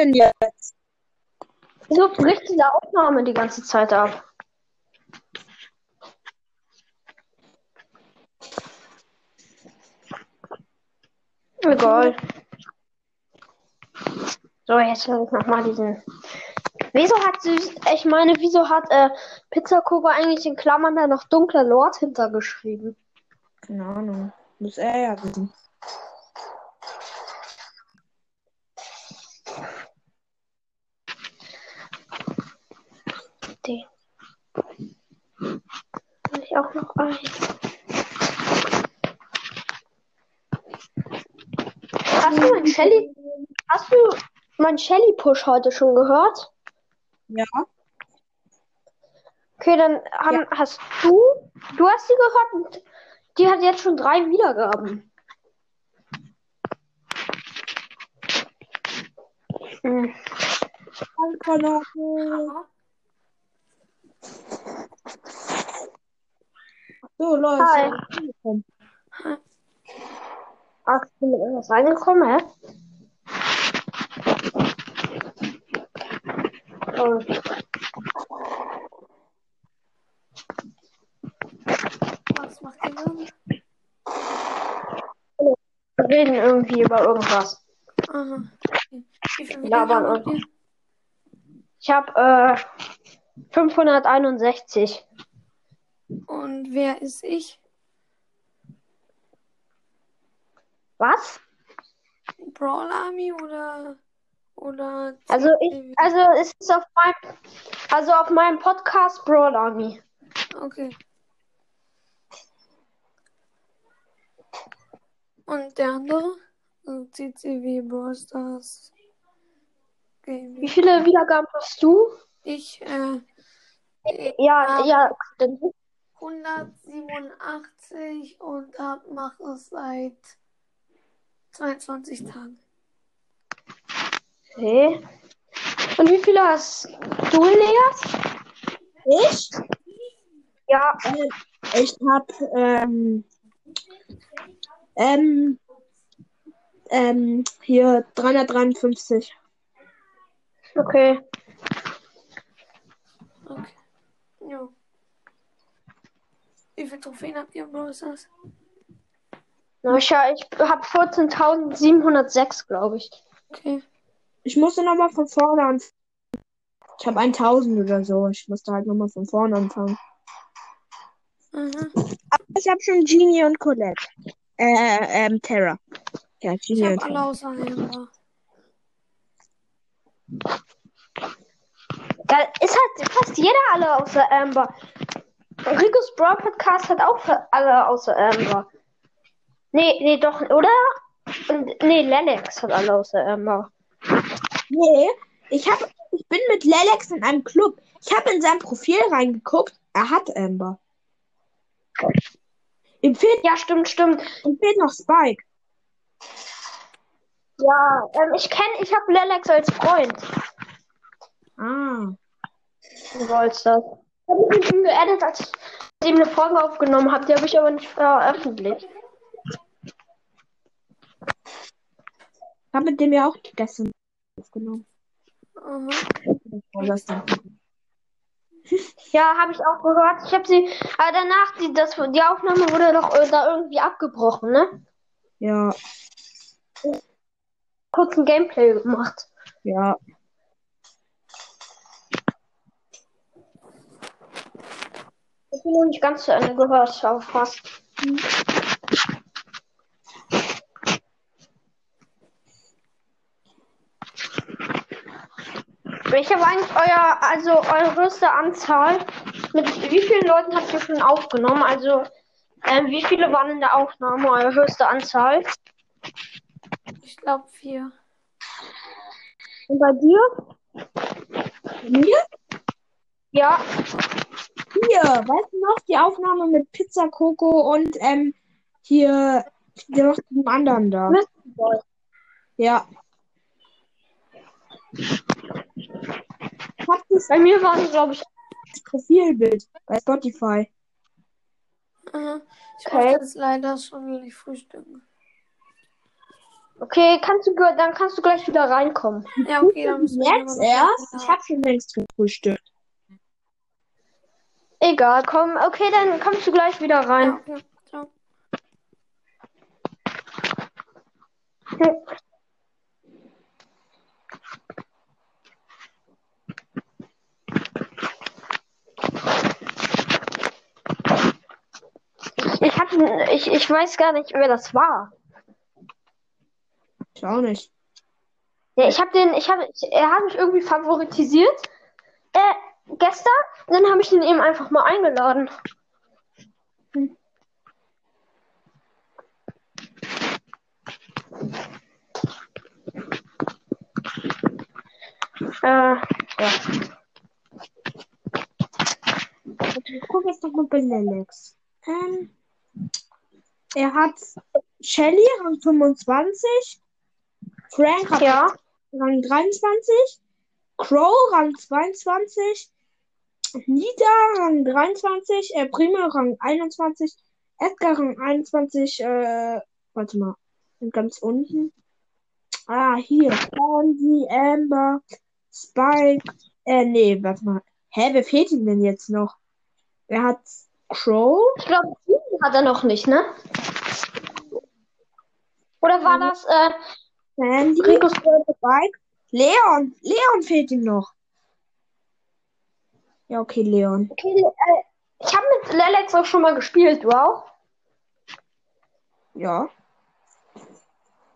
Denn jetzt? Wieso bricht diese Aufnahme die ganze Zeit ab? Egal. So, jetzt will ich nochmal diesen. Wieso hat süß. Ich meine, wieso hat äh, Pizza Coco eigentlich in Klammern da noch dunkler Lord hintergeschrieben? Keine Ahnung. Muss er ja wissen. Den. Will ich auch noch ein. Hast du mein Shelly. Hast du mein Shelly Push heute schon gehört? Ja. Okay, dann haben, hast du. Du hast sie gehört und die hat jetzt schon drei Wiedergaben. Hm. So, Leute. Hi. Ach, ich bin mit irgendwas reingekommen, hä? Oh. Was macht ihr dann? Wir reden irgendwie über irgendwas. Aha. Okay. Wie viel Labern? Ich habe äh, 561. Und wer ist ich? Was? Brawl Army oder oder Also ich, also es ist auf meinem, also auf meinem Podcast Brawl Army. okay. Und der andere? Also CCW Brawl Stars Wie Gaming. viele Wiedergaben hast du? Ich äh, Ja, Ähm, ja. Denn- 187 und hab, mach es seit 22 Tagen. Okay. Und wie viele hast du, Elias? Ich? Ja, Ich hab, ähm, ähm, ähm, hier 353. okay. Okay. Ja. Wie viele Trophäen habt ihr im Brawl Stars? Na, ich, ja, ich habe 14.706, glaube ich. Okay. Ich musste nochmal von vorne anfangen. Ich habe 1000 oder so. Ich musste halt nochmal von vorne anfangen. Aha. Ich habe schon Genie und Colette. Äh, ähm, Terra. Ja, Ich Genie und hab alle Terra. außer Amber. Da ist halt fast jeder alle außer Amber. Ricos Brawl Podcast hat auch für alle außer Amber. Nee, nee, doch, oder? Und, nee, Lennox hat alle außer Amber. Nee, ich hab, ich bin mit Lelex in einem Club. Ich habe in sein Profil reingeguckt. Er hat Amber. Ihm fehlt, Ja, stimmt, stimmt. ihm fehlt noch Spike. Ja, ähm, ich kenne, ich habe Lennox als Freund. Ah. Du sollst das. Ich habe mich mit ihm geaddet, als ich mit ihm eine Folge aufgenommen habe. Die habe ich aber nicht veröffentlicht. Ich habe mit dem ja auch gestern aufgenommen. Vorgestern. Ja, habe ich auch gehört. Ich habe sie, aber danach, die, das, die Aufnahme wurde doch äh, da irgendwie abgebrochen, ne? Ja, Kurz ein Gameplay gemacht. ja. Ich bin noch nicht ganz zu Ende gehört, aber fast. Welche war eigentlich euer, also eure größte Anzahl? Mit wie vielen Leuten habt ihr schon aufgenommen? Also, ähm, wie viele waren in der Aufnahme eure höchste Anzahl? Ich glaube vier. Und bei dir? Mir? Ja, Hier, weißt du noch, die Aufnahme mit Pizza Coco und ähm, hier noch dem anderen da. Ja. Das Bei mir waren es, glaube ich, Profilbild bei Spotify. Aha. Ich Okay. muss jetzt leider schon nicht frühstücken. Okay, kannst du dann kannst du gleich wieder reinkommen. Ja, okay, dann müssen wir Jetzt erst? Ich habe schon längst gefrühstückt. Egal, komm. Okay, dann kommst du gleich wieder Ja, rein. okay. Ciao. Ich hatte, ich, ich weiß gar nicht, wer das war. Ich auch nicht. Ja, ich habe den, ich habe, er hat mich irgendwie favoritisiert. Äh, gestern, dann habe ich den eben einfach mal eingeladen. Äh, ja. Ich gucke jetzt noch mal bei Lelex. Ähm, er hat Shelly Rang 25, Frank hat Ja, Rang 23, Crow Rang 22, Nita Rang 23, äh, Primo Rang 21, Edgar Rang 21, äh, warte mal, ganz unten. Ah, hier, Candy, Amber, Spike, äh, nee, warte mal. Hä, wer fehlt ihm denn jetzt noch? Er hat Crow, ich glaube, hat er noch nicht, ne? Oder war das, äh, Sandy, Spike, Leon, Leon fehlt ihm noch. Ja, okay, Leon. Okay, äh, ich habe mit Lelex auch schon mal gespielt, du auch? Ja.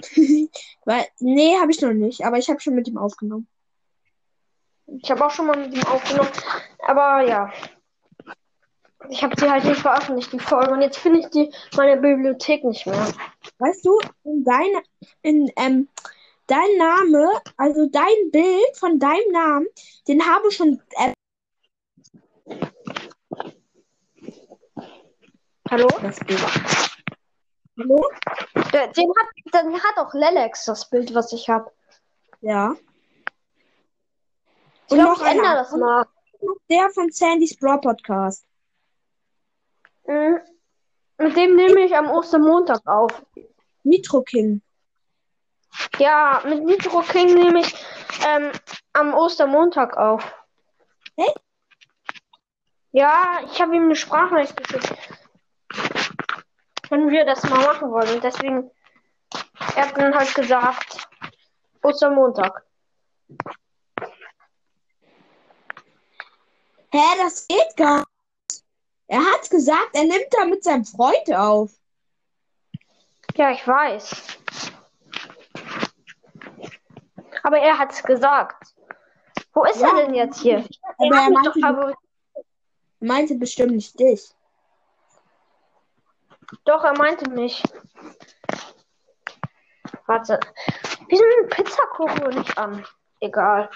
Weil, nee, habe ich noch nicht, aber ich habe schon mit ihm aufgenommen. Ich habe auch schon mal mit ihm aufgenommen, aber ja. Ich habe sie halt nicht veröffentlicht, die Folge, und jetzt finde ich die meine Bibliothek nicht mehr. Weißt du, in dein, in, ähm, dein Name, also dein Bild von deinem Namen, den habe ich schon, äh, Hallo? das Bild. Hallo? Der, den hat, den hat auch Lelex, das Bild, was ich habe. Ja. Ich Und glaube, noch ich ändere einer. das mal. Der von Sandys Brawl Podcast. Mhm. Mit dem nehme ich am Ostermontag auf. Nitro King. Ja, mit Nitro King nehme ich ähm, am Ostermontag auf. Hä? Ja, ich habe ihm eine Sprachnachricht geschickt. Wenn wir das mal machen wollen. Und deswegen, er hat dann halt gesagt, Ostermontag. Hä, das geht gar nicht. Er hat gesagt, er nimmt da mit seinem Freund auf. Ja, ich weiß. Aber er hat's gesagt. Wo ist Ja. er denn jetzt hier? Er ich doch meinte, favorit- er meinte bestimmt nicht dich. Doch, er meinte mich. Warte. Wieso nimmt Pizza-Koko nicht an? Egal.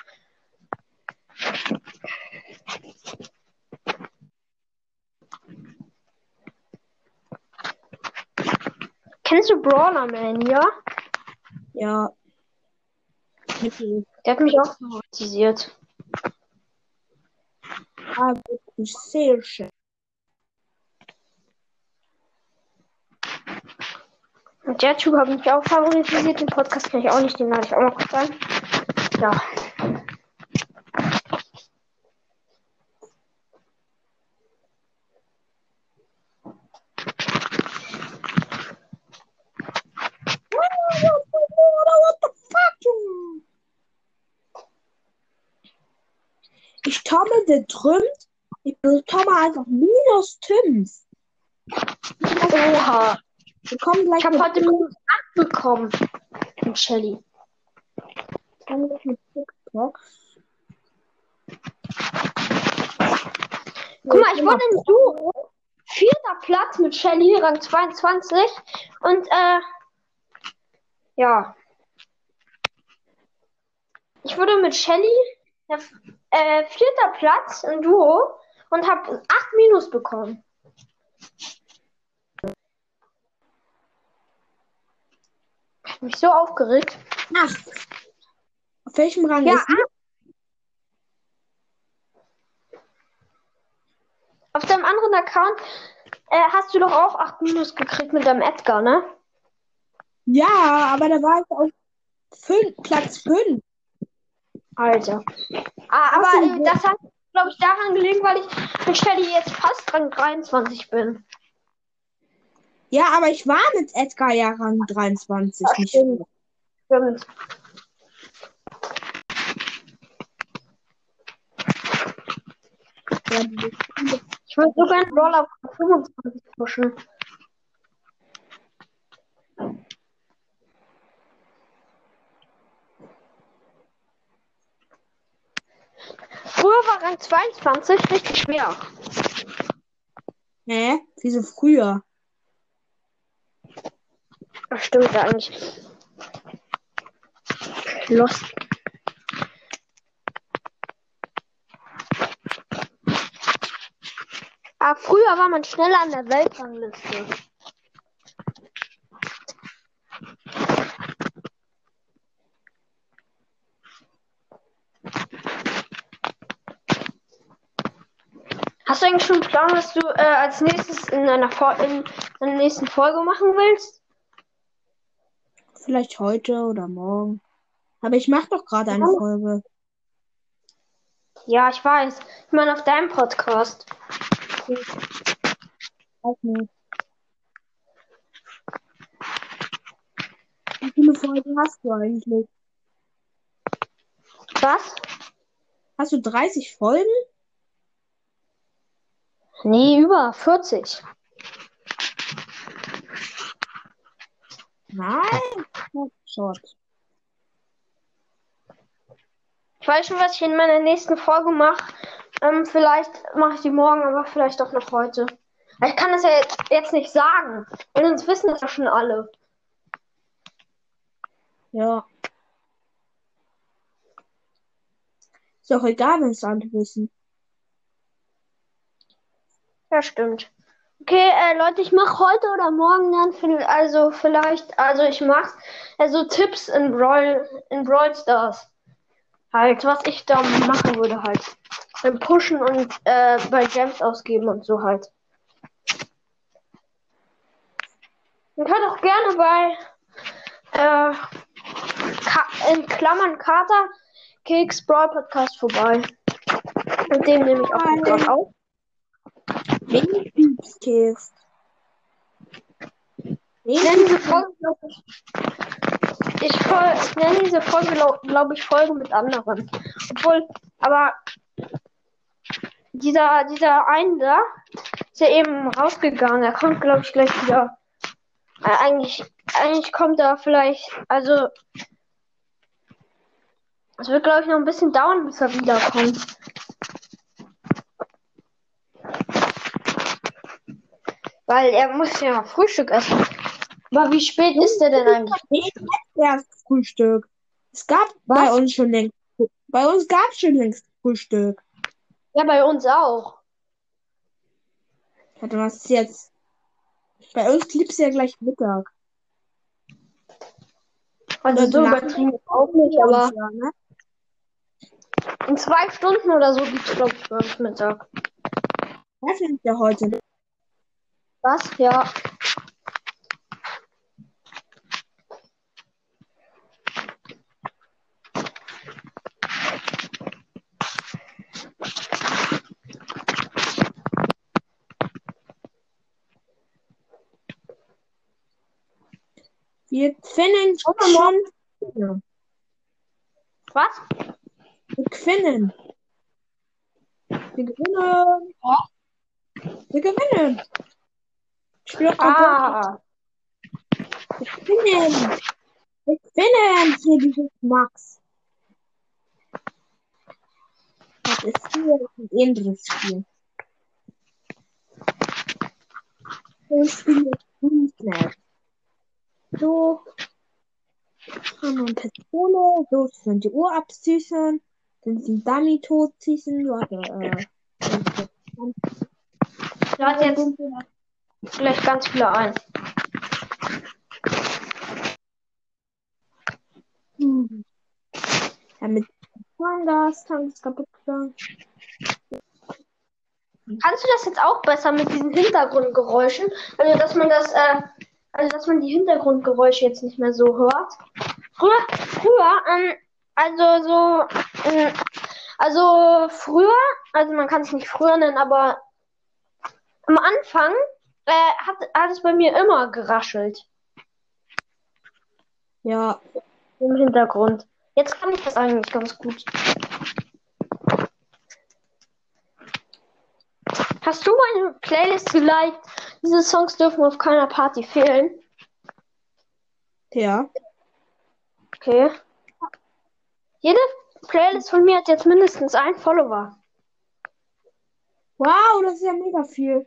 Kennst du Brawler Man, ja? Ja. Der hat mich auch favorisiert. Ah, sehr schön. Und der Typ hat mich auch favorisiert. Den Podcast kenne ich auch nicht, den lade ich auch kurz an. Ja. Ich tomme der trümmt. Ich bekomme einfach minus Tims. Oha. Wir kommen gleich Ich habe heute minus 8 bekommen. Mit Shelly. Guck mal, ich wurde im Duo. Vierter Platz mit Shelly, Rang 22. Und, äh, ja. Ich wurde mit Shelly, äh, vierter Platz im Duo und habe 8 Minus bekommen. Hat mich so aufgeregt. Ach. Auf welchem Rang Ja, ist sie? Auf deinem anderen Account äh, hast du doch auch 8 Minus gekriegt mit deinem Edgar, ne? Ja, aber da war ich auf fün Platz 5. Alter. Ah, aber äh, das hat, glaube ich, daran gelegen, weil ich mit Shelly jetzt fast Rang 23 bin. Ja, aber ich war mit Edgar ja Rang 23. Ach, nicht stimmt. Ja, Ich würde sogar einen Roller auf 25 pushen. Früher war Rang 22 richtig schwer. Hä? Wieso früher? Das stimmt ja eigentlich. Lost. Aber früher war man schneller an der Weltrangliste. Hast du eigentlich schon einen Plan, was du äh, als nächstes in einer, Fol in einer nächsten Folge machen willst? Vielleicht heute oder morgen. Aber ich mache doch gerade eine. Folge. Ja, ich weiß. Ich meine auf deinem Podcast. Auch nicht. Wie viele Folgen hast du eigentlich? Was? Hast du 30 Folgen? Nee, über 40. Nein. Oh, Short. Ich weiß schon, was ich in meiner nächsten Folge mache. Ähm, vielleicht mache ich die morgen, aber vielleicht auch noch heute. Ich kann das ja jetzt, jetzt nicht sagen. Und sonst wissen das ja schon alle. Ja. Ist doch egal, wenn es alle wissen. Ja, stimmt. Okay, äh, Leute, ich mache heute oder morgen dann, viel- also vielleicht, also ich mache also Tipps in Brawl, in Brawl Stars. Halt, was ich da machen würde halt. Beim Pushen und äh, bei Gems ausgeben und so halt. Ihr könnt auch gerne bei äh, in Klammern Kater Keks Brawl Podcast vorbei. Mit dem nehme ich auch gerade auf. Typskist? Ich nenne diese Folge, glaub ich, ich nenne diese Folge, glaube ich, Folge mit anderen. Obwohl, aber dieser, dieser eine da ist ja eben rausgegangen. Er kommt, glaube ich, gleich wieder. Äh, eigentlich, eigentlich kommt er vielleicht, also es wird, glaube ich, noch ein bisschen dauern, bis er wiederkommt. Weil er muss ja Frühstück essen. Aber wie spät ist der denn eigentlich? Nicht erst Frühstück. Es gab bei uns schon längst. Bei uns gab es schon längst Frühstück. Ja, bei uns auch. Warte, was ist jetzt? Bei uns gibt's ja gleich Mittag. Also so Nach- übertrieben auch nicht, aber Ja, ne? in zwei Stunden oder so gibt's glaube ich, bei uns Mittag. Was ist ja heute? Was? Ja. Wir finden schon. Ja, Was? wir gewinnen. Wir gewinnen. Wir gewinnen. Ich spiele auch Ah. Wir gewinnen. Wir gewinnen hier dieses Max. Das ist hier ein anderes Spiel. Das Spiel ist Fußball. So. Haben wir eine Pistole. So, sind die Uhr absüßen. Dann sind Dummy totschießen. Warte, äh. Da hat jetzt gleich ganz viele ein. Hm. Ja, mit Tangas, kaputt gegangen. Kannst du das jetzt auch besser mit diesen Hintergrundgeräuschen? Also, dass man das, äh, Also, dass man die Hintergrundgeräusche jetzt nicht mehr so hört. Früher, früher, ähm, also so, ähm, also früher, also man kann es nicht früher nennen, aber am Anfang äh, hat, hat es bei mir immer geraschelt Ja, im Hintergrund. Jetzt kann ich das eigentlich ganz gut. Hast du meine Playlist geliked? Diese Songs dürfen auf keiner Party fehlen. ja. Okay. Jede Playlist von mir hat jetzt mindestens einen Follower. Wow, das ist ja mega viel.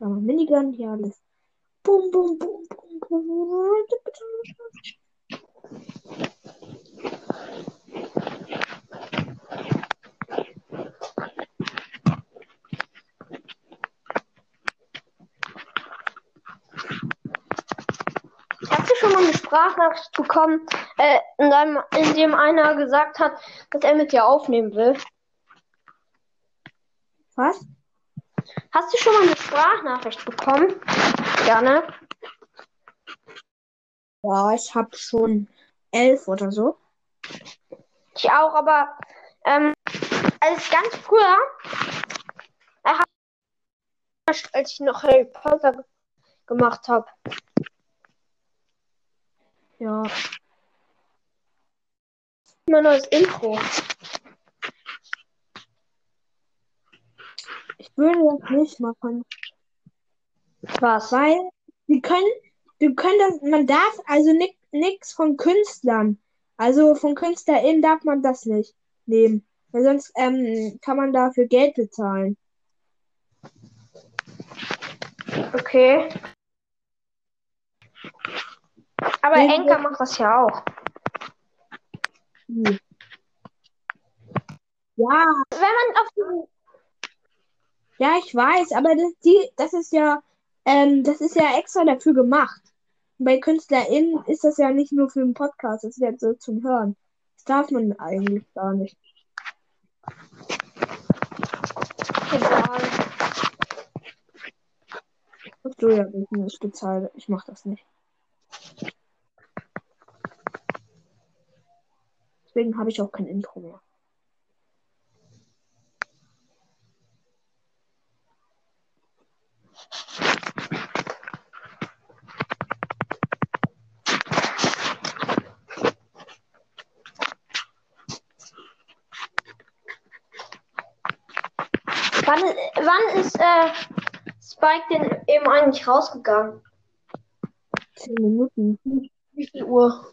Ja, Minigun, hier alles. Bum, bum, bum, bum, bum. Hast du schon mal eine Sprachnachricht bekommen, äh, in, deinem, in dem einer gesagt hat, dass er mit dir aufnehmen will? Was? Hast du schon mal eine Sprachnachricht bekommen? Gerne. Ja, ich habe schon elf oder so. Ich auch, aber ähm, als ganz früher, äh, als ich noch Harry Potter ge- gemacht habe. Ja. Mein neues Intro. Würde das nicht machen. Was? Weil wir können, wir können das, man darf also nichts von Künstlern. Also von KünstlerInnen darf man das nicht nehmen. Weil sonst ähm, kann man dafür Geld bezahlen. Okay. Aber Wenn Enka macht das ja auch. Hm. Ja, Wenn man auf diesen ja, ich weiß, aber das, die, das ist ja, ähm, das ist ja extra dafür gemacht. Bei KünstlerInnen ist das ja nicht nur für den Podcast, das ist ja so zum Hören. Das darf man eigentlich gar nicht. Egal. Ja, Business bezahlt. Ich mach das nicht. Deswegen habe ich auch kein Intro mehr. Wann, wann ist äh, Spike denn eben eigentlich rausgegangen? Zehn Minuten. Wie viel Uhr?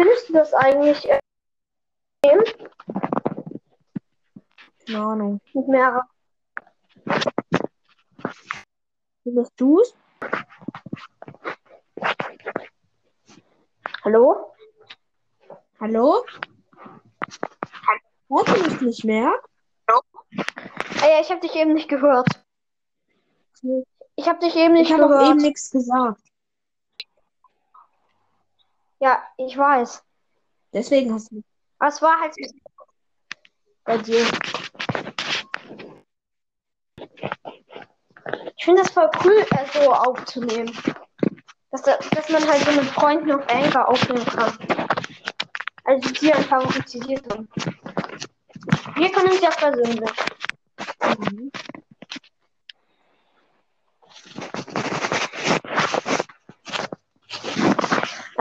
Findest du das eigentlich äh, Keine Ahnung. mit mehreren? Findest du's? Hallo? Hallo? Hörst du mich nicht mehr? Ah, ja, ich habe dich eben nicht gehört. Ich habe dich eben nicht Ich habe auch gehört. eben nichts gesagt. Ja, ich weiß. Deswegen hast du. Aber es war halt bei dir. Ich finde das voll cool, äh, so aufzunehmen. Dass, da- dass man halt so mit Freunden auf Anchor aufnehmen kann. Also die ein favorisiert sind. Wir können uns ja persönlich. Mhm.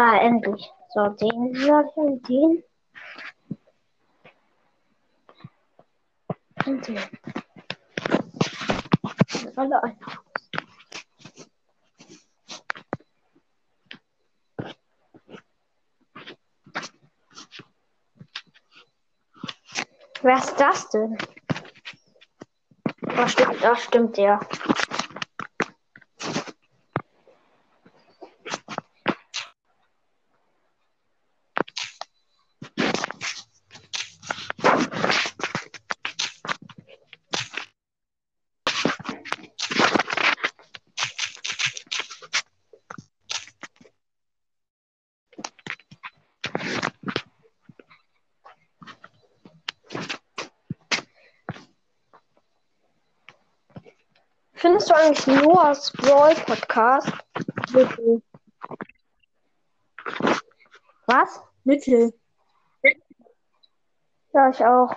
Ah, endlich. So, den und den. Und den. Alle. Wer ist das denn? Da stimmt, da stimmt der. Findest du eigentlich Noahs Brawl Podcast? Mittel. Was? Mittel. Ja, ich auch.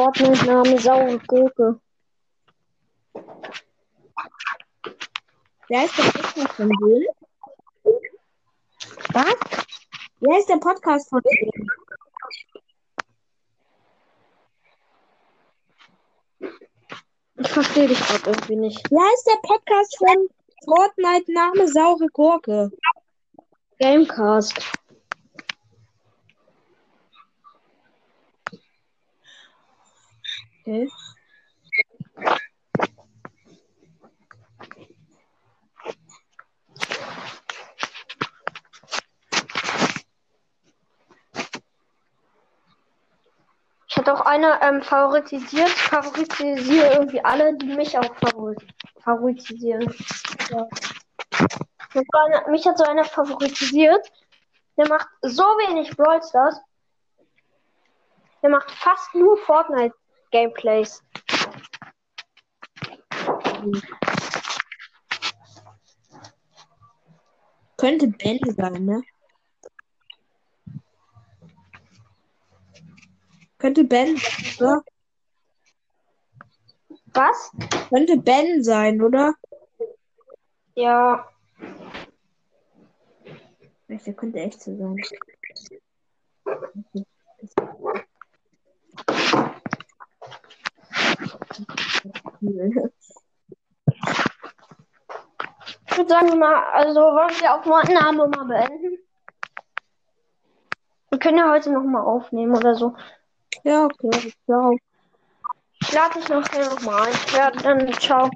Der Fortnite-Name saure Gurke. Wer ist der Podcast von denen? Was? Wer ist der Podcast von denen? Ich verstehe dich gerade irgendwie nicht. Wer ist der Podcast von Fortnite Name saure Gurke? Gamecast. Okay. Ich hatte auch eine ähm, favoritisiert. Favoritisiere irgendwie alle, die mich auch favorit favoritisieren. Ja. Und so eine, mich hat so einer favoritisiert. Der macht so wenig Brawl Stars. Der macht fast nur Fortnite Gameplays. Könnte Ben sein, ne? Könnte Ben sein, oder? Was? Könnte Ben sein, oder? Ja. Der könnte echt so sein. Ich würde sagen, mal, also wollen wir Aufnahme mal beenden? Wir können ja heute noch mal aufnehmen oder so. Ja, okay. Ciao. Ich lade dich nachher noch mal ein. Ja, dann ciao.